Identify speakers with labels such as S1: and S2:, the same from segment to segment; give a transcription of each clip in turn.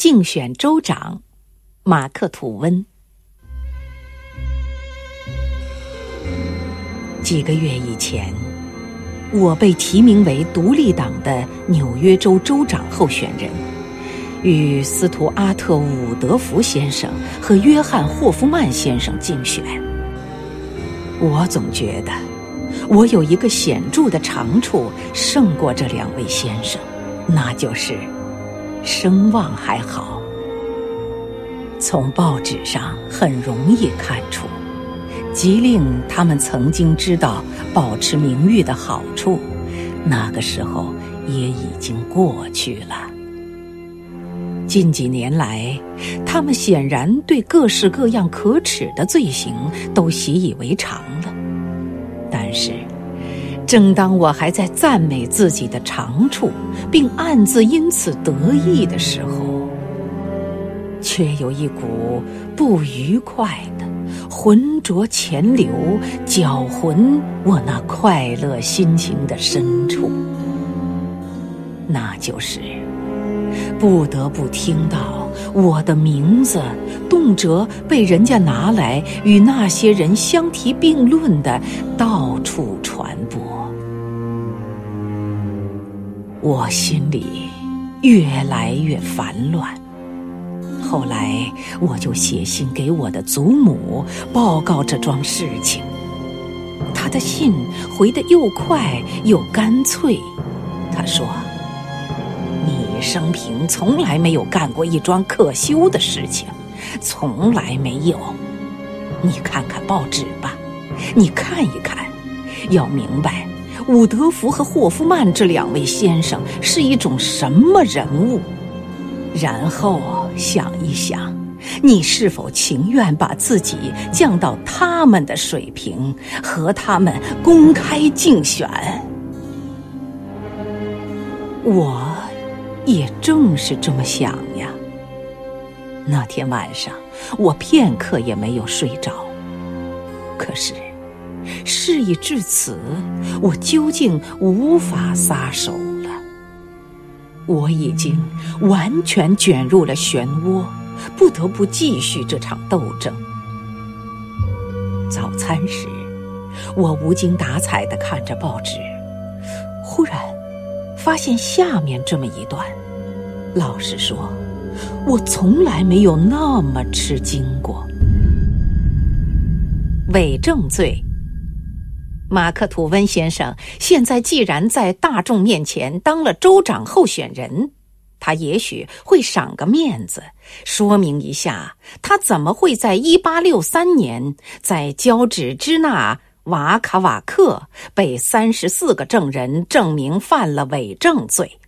S1: 竞选州长，马克·吐温。几个月以前，我被提名为独立党的纽约州州长候选人，与斯图阿特·伍德福先生和约翰·霍夫曼先生竞选。我总觉得，我有一个显著的长处胜过这两位先生，那就是。声望还好，从报纸上很容易看出，即令他们曾经知道保持名誉的好处，那个时候也已经过去了。近几年来，他们显然对各式各样可耻的罪行都习以为常了，但是。正当我还在赞美自己的长处，并暗自因此得意的时候，却有一股不愉快的、浑浊潜流，搅浑我那快乐心情的深处。那就是不得不听到我的名字，动辄被人家拿来与那些人相提并论的到处传我心里越来越烦乱，后来我就写信给我的祖母报告这桩事情。他的信回得又快又干脆。他说：“你生平从来没有干过一桩可羞的事情，从来没有。你看看报纸吧，你看一看，要明白。”伍德福和霍夫曼这两位先生是一种什么人物？然后想一想，你是否情愿把自己降到他们的水平，和他们公开竞选？我也正是这么想呀。那天晚上，我片刻也没有睡着。可是。事已至此，我究竟无法撒手了。我已经完全卷入了漩涡，不得不继续这场斗争。早餐时，我无精打采地看着报纸，忽然发现下面这么一段。老实说，我从来没有那么吃惊过。伪证罪。马克·吐温先生现在既然在大众面前当了州长候选人，他也许会赏个面子，说明一下他怎么会在1863年在交趾支那瓦卡瓦克被三十四个证人证明犯了伪证罪。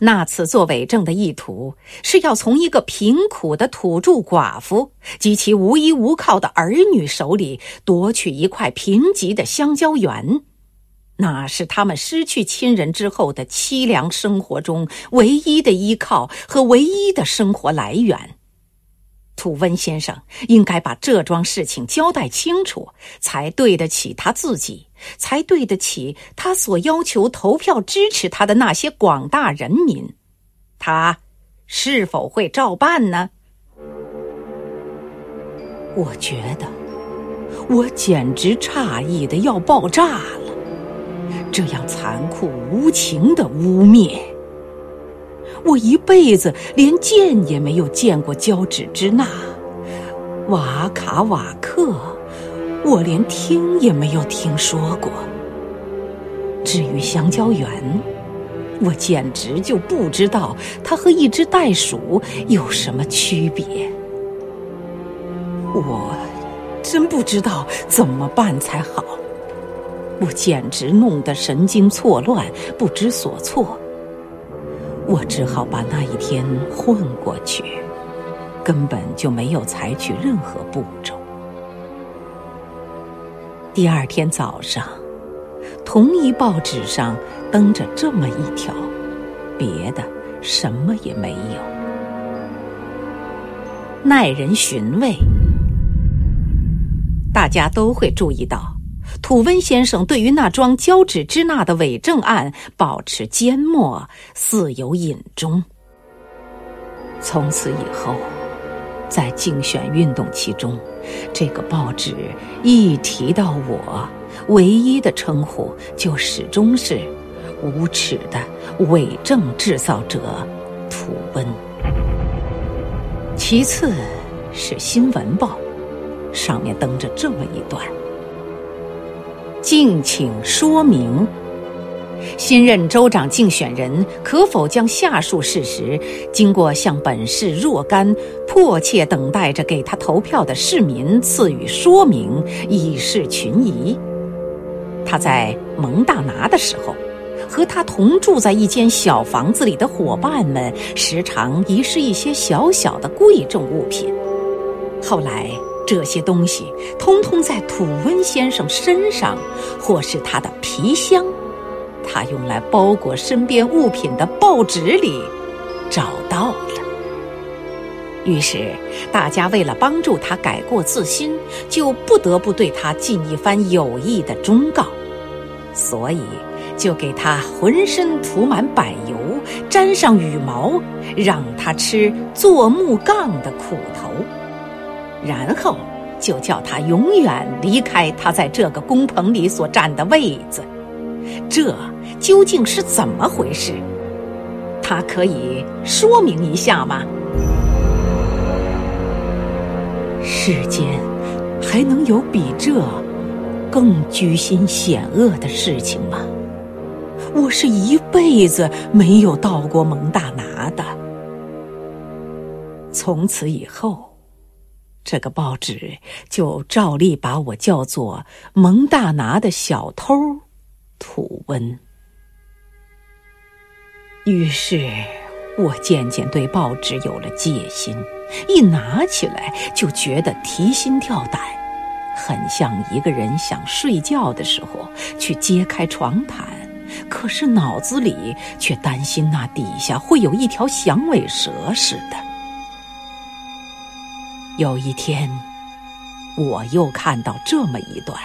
S1: 那次作伪证的意图是要从一个贫苦的土著寡妇及其无依无靠的儿女手里夺取一块贫瘠的香蕉园，那是他们失去亲人之后的凄凉生活中唯一的依靠和唯一的生活来源。吐温先生应该把这桩事情交代清楚，才对得起他自己，才对得起他所要求投票支持他的那些广大人民。他是否会照办呢？我觉得，我简直诧异的要爆炸了！这样残酷无情的污蔑。我一辈子连见也没有见过交趾支那，瓦卡瓦克，我连听也没有听说过。至于香蕉园，我简直就不知道它和一只袋鼠有什么区别。我真不知道怎么办才好，我简直弄得神经错乱，不知所措。我只好把那一天混过去，根本就没有采取任何步骤。第二天早上，同一报纸上登着这么一条，别的什么也没有。耐人寻味，大家都会注意到。土温先生对于那桩交趾支那的伪证案保持缄默，似有隐衷。从此以后，在竞选运动其中，这个报纸一提到我，唯一的称呼就始终是“无耻的伪证制造者”吐温。其次是《新闻报》，上面登着这么一段：“敬请说明。”新任州长竞选人可否将下述事实，经过向本市若干迫切等待着给他投票的市民赐予说明，以示群疑？他在蒙大拿的时候，和他同住在一间小房子里的伙伴们，时常遗失一些小小的贵重物品。后来，这些东西通通在土温先生身上，或是他的皮箱。他用来包裹身边物品的报纸里找到了，于是大家为了帮助他改过自新，就不得不对他尽一番有益的忠告，所以就给他浑身涂满柏油，沾上羽毛，让他吃做木杠的苦头，然后就叫他永远离开他在这个工棚里所占的位子。这。究竟是怎么回事？他可以说明一下吗？世间还能有比这更居心险恶的事情吗？我是一辈子没有到过蒙大拿的。从此以后，这个报纸就照例把我叫做蒙大拿的小偷土温。于是，我渐渐对报纸有了戒心，一拿起来就觉得提心吊胆，很像一个人想睡觉的时候去揭开床毯，可是脑子里却担心那底下会有一条响尾蛇似的。有一天，我又看到这么一段：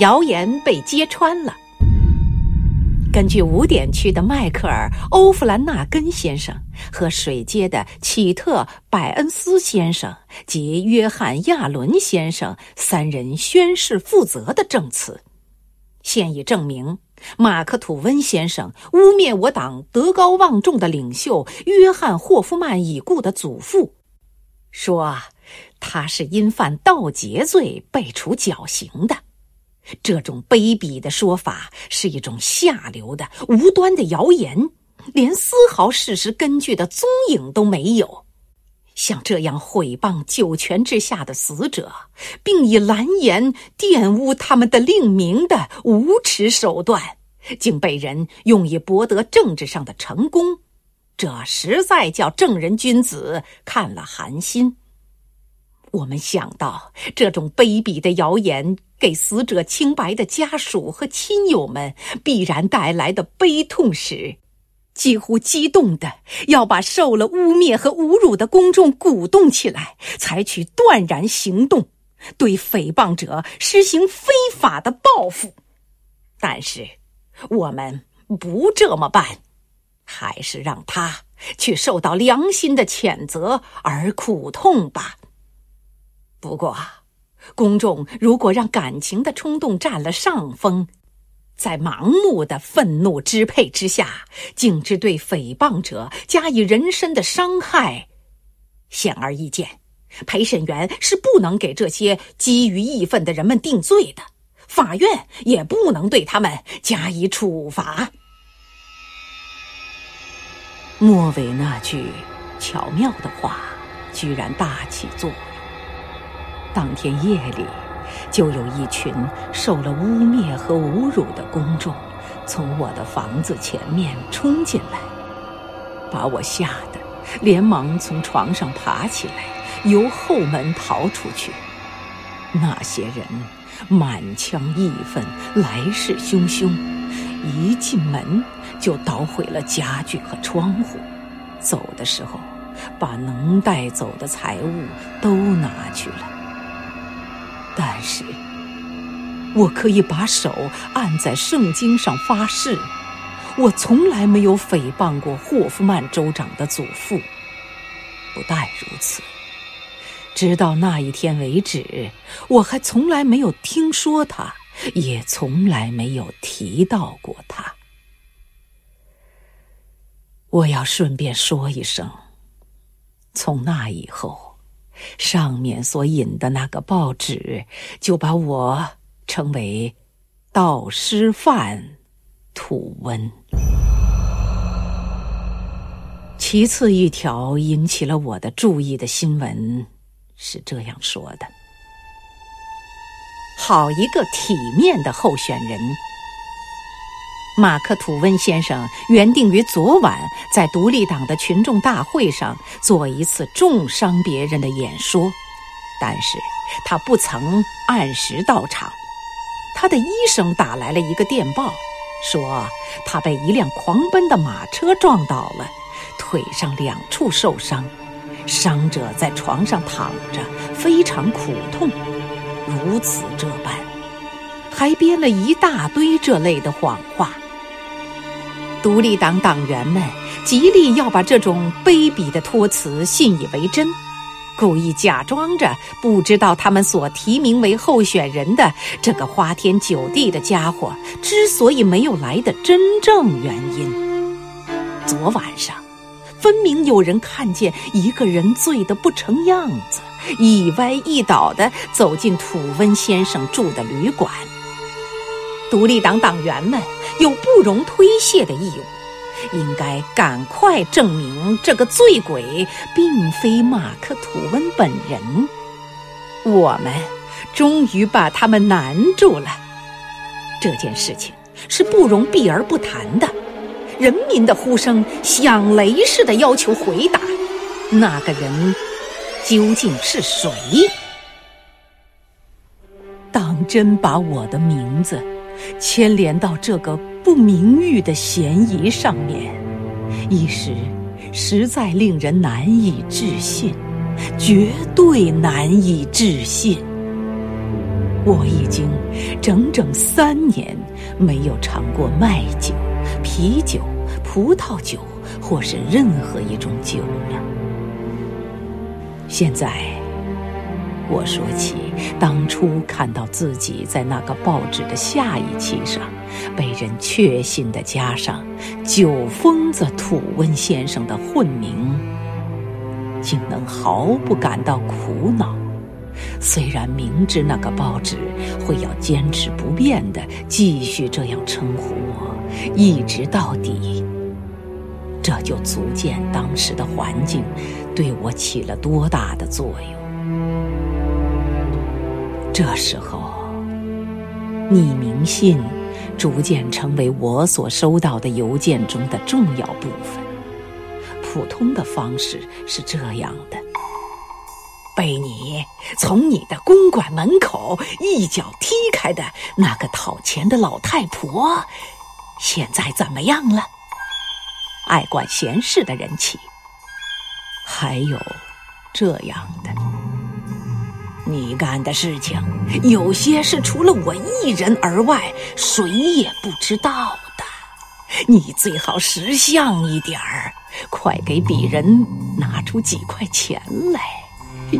S1: 谣言被揭穿了。根据五点区的迈克尔·欧弗兰纳根先生和水街的启特·百恩斯先生及约翰·亚伦先生三人宣誓负责的证词，现已证明，马克·吐温先生污蔑我党德高望重的领袖约翰·霍夫曼已故的祖父，说他是因犯盗劫罪被处绞刑的。这种卑鄙的说法是一种下流的、无端的谣言，连丝毫事实根据的踪影都没有。像这样毁谤九泉之下的死者，并以蓝言玷污他们的令名的无耻手段，竟被人用以博得政治上的成功，这实在叫正人君子看了寒心。我们想到这种卑鄙的谣言。给死者清白的家属和亲友们必然带来的悲痛时，几乎激动的要把受了污蔑和侮辱的公众鼓动起来，采取断然行动，对诽谤者实行非法的报复。但是，我们不这么办，还是让他去受到良心的谴责而苦痛吧。不过。公众如果让感情的冲动占了上风，在盲目的愤怒支配之下，径直对诽谤者加以人身的伤害，显而易见，陪审员是不能给这些基于义愤的人们定罪的，法院也不能对他们加以处罚。末尾那句巧妙的话，居然大起作用。当天夜里，就有一群受了污蔑和侮辱的公众，从我的房子前面冲进来，把我吓得连忙从床上爬起来，由后门逃出去。那些人满腔义愤，来势汹汹，一进门就捣毁了家具和窗户，走的时候把能带走的财物都拿去了。但是，我可以把手按在圣经上发誓，我从来没有诽谤过霍夫曼州长的祖父。不但如此，直到那一天为止，我还从来没有听说他，也从来没有提到过他。我要顺便说一声，从那以后，上面所引的那个报纸就把我称为“盗师范”土温。其次一条引起了我的注意的新闻是这样说的：好一个体面的候选人！马克·吐温先生原定于昨晚在独立党的群众大会上做一次重伤别人的演说，但是他不曾按时到场。他的医生打来了一个电报，说他被一辆狂奔的马车撞倒了，腿上两处受伤，伤者在床上躺着，非常苦痛。如此这般，还编了一大堆这类的谎话。独立党党员们极力要把这种卑鄙的托辞信以为真，故意假装着不知道他们所提名为候选人的这个花天酒地的家伙之所以没有来的真正原因。昨晚上，分明有人看见一个人醉得不成样子，一歪一倒地走进土温先生住的旅馆。独立党党员们有不容推卸的义务，应该赶快证明这个醉鬼并非马克·吐温本人。我们终于把他们难住了。这件事情是不容避而不谈的。人民的呼声响雷似的要求回答：那个人究竟是谁？当真把我的名字。牵连到这个不名誉的嫌疑上面，一时实在令人难以置信，绝对难以置信。我已经整整三年没有尝过麦酒、啤酒、葡萄酒，或是任何一种酒了。现在。我说起当初看到自己在那个报纸的下一期上，被人确信的加上“酒疯子土温先生”的混名，竟能毫不感到苦恼。虽然明知那个报纸会要坚持不变的继续这样称呼我，一直到底，这就足见当时的环境对我起了多大的作用。这时候，匿名信逐渐成为我所收到的邮件中的重要部分。普通的方式是这样的：被你从你的公馆门口一脚踢开的那个讨钱的老太婆，现在怎么样了？爱管闲事的人气。还有这样的。你干的事情，有些是除了我一人而外，谁也不知道的。你最好识相一点儿，快给鄙人拿出几块钱来，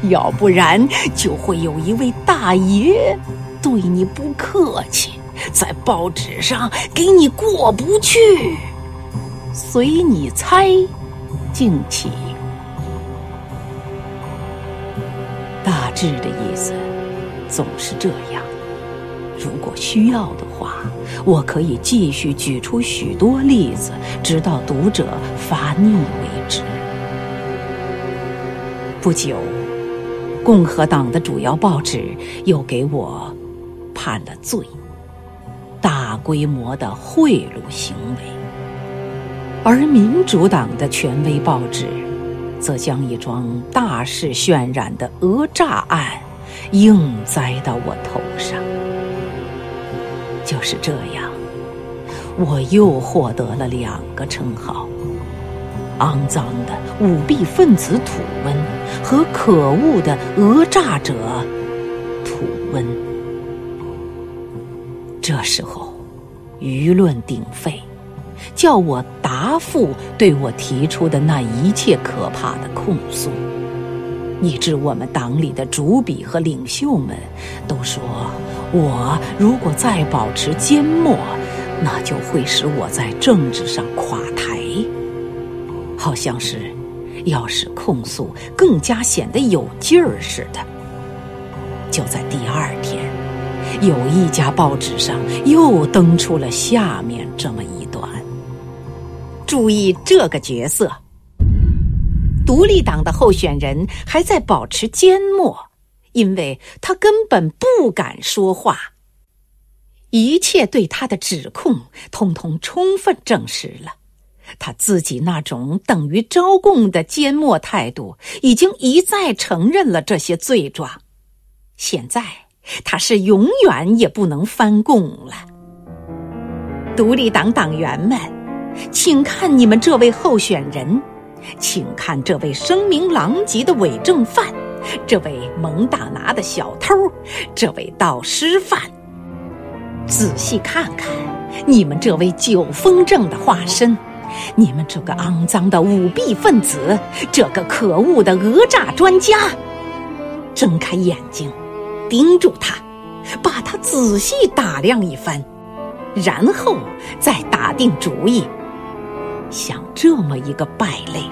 S1: 要不然就会有一位大爷对你不客气，在报纸上给你过不去。随你猜，敬起。大致的意思总是这样。如果需要的话，我可以继续举出许多例子，直到读者发腻为止。不久，共和党的主要报纸又给我判了罪：大规模的贿赂行为。而民主党的权威报纸。则将一桩大肆渲染的讹诈案硬栽到我头上。就是这样，我又获得了两个称号：肮脏的舞弊分子土温和可恶的讹诈者土温。这时候，舆论鼎沸，叫我答复对我提出的那一切可怕的控诉，以致我们党里的主笔和领袖们都说，我如果再保持缄默，那就会使我在政治上垮台，好像是要使控诉更加显得有劲儿似的。就在第二天，有一家报纸上又登出了下面这么一。注意这个角色，独立党的候选人还在保持缄默，因为他根本不敢说话。一切对他的指控，通通充分证实了他自己那种等于招供的缄默态度，已经一再承认了这些罪状。现在他是永远也不能翻供了。独立党党员们，请看你们这位候选人，请看这位声名狼藉的伪证犯，这位蒙大拿的小偷，这位盗尸犯。仔细看看你们这位酒疯症的化身，你们这个肮脏的舞弊分子，这个可恶的讹诈专家，睁开眼睛。盯住他，把他仔细打量一番，然后再打定主意。像这么一个败类，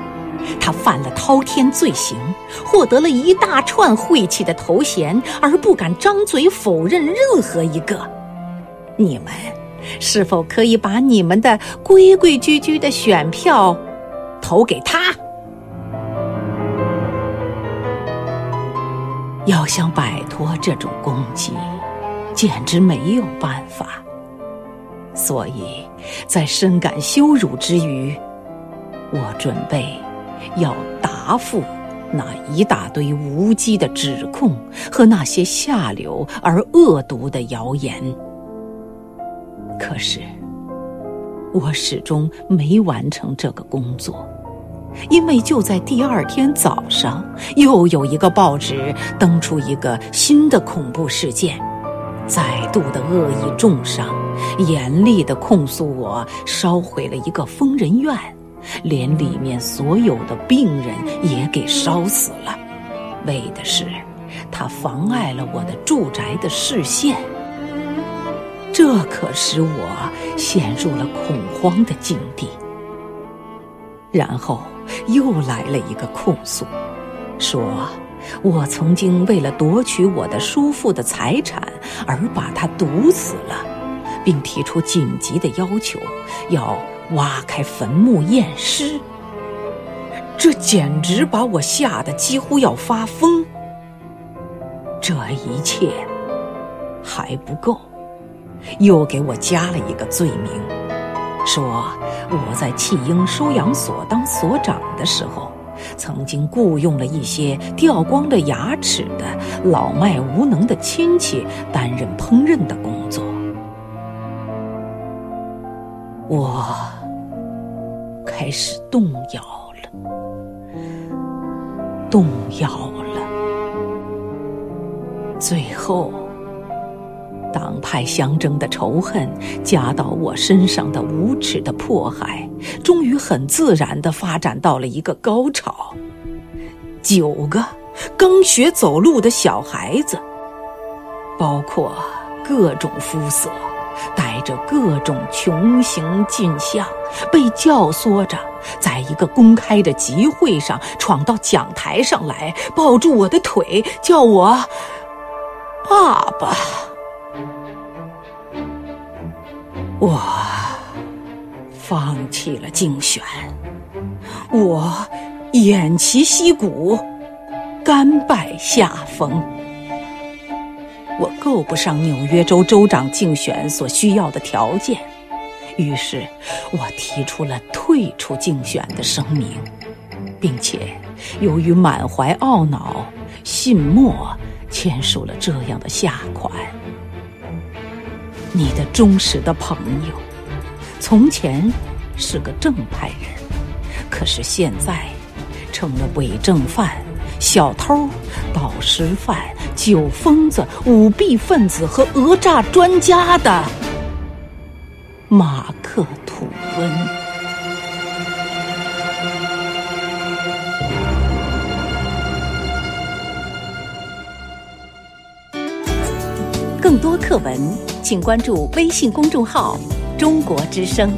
S1: 他犯了滔天罪行，获得了一大串晦气的头衔，而不敢张嘴否认任何一个。你们是否可以把你们的规规矩矩的选票投给他？要想摆脱这种攻击，简直没有办法。所以在深感羞辱之余，我准备要答复那一大堆无稽的指控和那些下流而恶毒的谣言。可是，我始终没完成这个工作。因为就在第二天早上，又有一个报纸登出一个新的恐怖事件，再度的恶意重伤，严厉的控诉我烧毁了一个疯人院，连里面所有的病人也给烧死了，为的是他妨碍了我的住宅的视线。这可使我陷入了恐慌的境地。然后。又来了一个控诉，说我曾经为了夺取我的叔父的财产而把他毒死了，并提出紧急的要求，要挖开坟墓验尸。这简直把我吓得几乎要发疯。这一切还不够，又给我加了一个罪名。说我在弃婴收养所当所长的时候，曾经雇佣了一些掉光了牙齿的老迈无能的亲戚担任烹饪的工作。我开始动摇了，动摇了，最后。党派相争的仇恨加到我身上的无耻的迫害，终于很自然的发展到了一个高潮。九个刚学走路的小孩子，包括各种肤色、带着各种穷形尽相，被教唆着，在一个公开的集会上闯到讲台上来，抱住我的腿，叫我爸爸。我放弃了竞选，我偃旗息鼓，甘拜下风。我够不上纽约州州长竞选所需要的条件，于是我提出了退出竞选的声明，并且由于满怀懊恼，信墨签署了这样的下款。你的忠实的朋友，从前是个正派人，可是现在成了伪证犯、小偷、盗尸犯、酒疯子、舞弊分子和讹诈专家的马克吐。温。更多课文，请关注微信公众号“中国之声”。